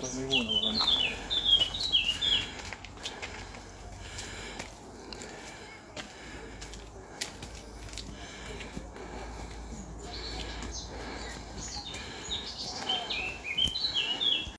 Там его на